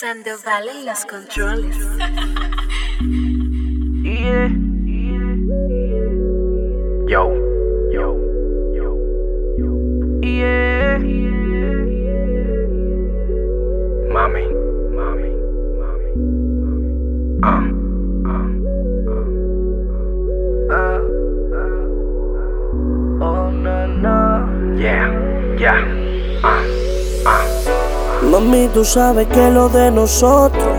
Sandoval en los controles. Yeah. Yo, yo. Yeah. Ah, ah. Oh, no, no. Yeah, yeah. Ah, ah. Mami, tú sabes que lo de nosotros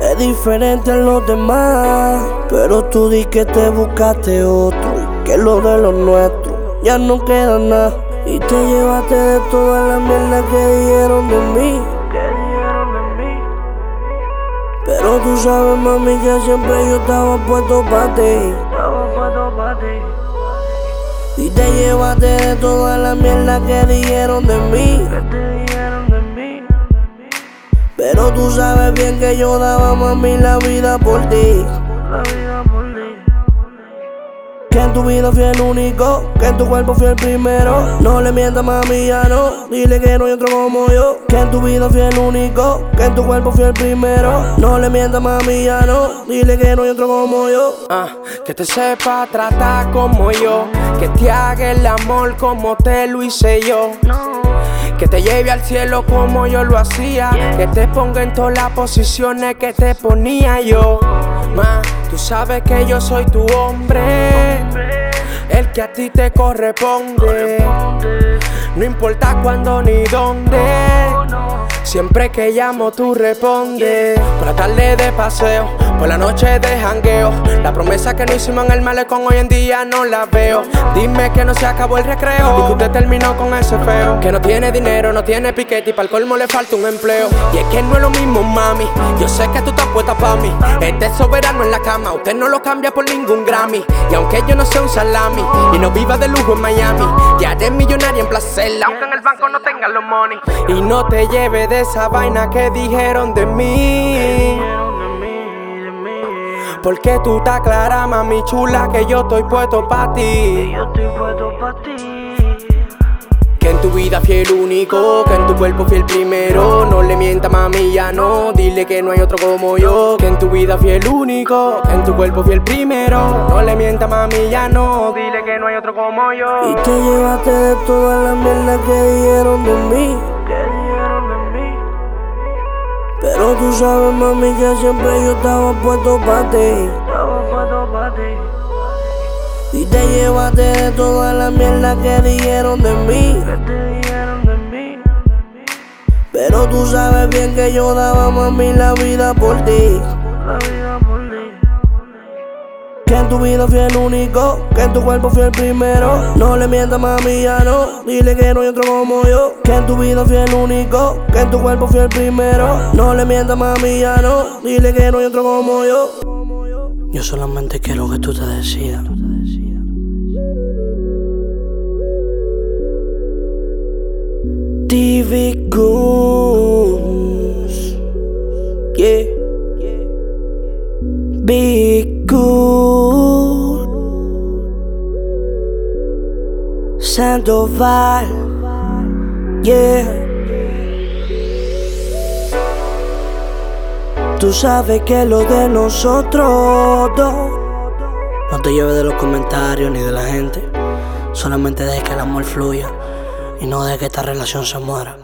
es diferente a los demás. Pero tú di que te buscaste otro y que lo de los nuestros ya no queda nada. Y te llevaste de toda la mierda que dijeron de mí. Pero tú sabes, mami, que siempre yo estaba puesto para ti. Estaba puesto pa' ti. Y te llevaste de toda la mierda que dijeron de mí. Pero tú sabes bien que yo daba, mami. La vida por ti. Que en tu vida fui el único, que en tu cuerpo fui el primero. No le mientas, mami, ya no. Dile que no hay otro como yo. Que en tu vida fui el único, que en tu cuerpo fui el primero. No le mientas, mami, ya no. Dile que no hay otro como yo. Ah, que te sepa tratar como yo, que te haga el amor como te lo hice yo. Que te lleve al cielo como yo lo hacía, que te ponga en todas las posiciones que te ponía yo. Ma, tú sabes que yo soy tu hombre, el que a ti te corresponde. No importa cuándo ni dónde. Siempre que llamo tú respondes. Por la tarde de paseo, por la noche de jangueo. La promesa que no hicimos en el malecón hoy en día no la veo. Dime que no se acabó el recreo. Y que usted terminó con ese feo. Que no tiene dinero, no tiene piquete y para el colmo le falta un empleo. Y es que no es lo mismo, mami. Yo sé que tú estás puesta pa' mí. Este es soberano en la cama, usted no lo cambia por ningún Grammy. Y aunque yo no sea un salami y no viva de lujo en Miami, ya eres millonaria en placer, aunque en el banco no tenga los money. Y no te lleves de esa vaina que dijeron de mí. Porque tú estás clara, mami chula, que yo estoy puesto pa' ti. Yo estoy puesto pa' ti. Que en tu vida fui el único, que en tu cuerpo fui el primero. No le mienta, mami, ya no. Dile que no hay otro como yo. Que en tu vida fui el único, que en tu cuerpo fui el primero. No le mienta, mami, ya no. Dile que no hay otro como yo. Y te llevaste de toda la mierda que dijeron de mí. Pero tú sabes, mami, que siempre yo estaba puesto para ti. Estaba puesto pa' ti. Y te llevaste de toda la mierda que dijeron de mí. Pero tú sabes bien que yo daba, mami, la vida por ti. La vida en tu vida fui el único, que en tu cuerpo fui el primero. No le mientas, mami, ya no. Dile que no hay otro como yo. Que en tu vida fui el único, que en tu cuerpo fui el primero. No le mientas, mami, ya no. Dile que no hay otro como yo. Yo solamente quiero que tú te decidas. TV Goons. Yeah. Big Sandoval. Yeah. Tú sabes que lo de nosotros. No te lleves de los comentarios ni de la gente. Solamente deje que el amor fluya y no deje que esta relación se muera.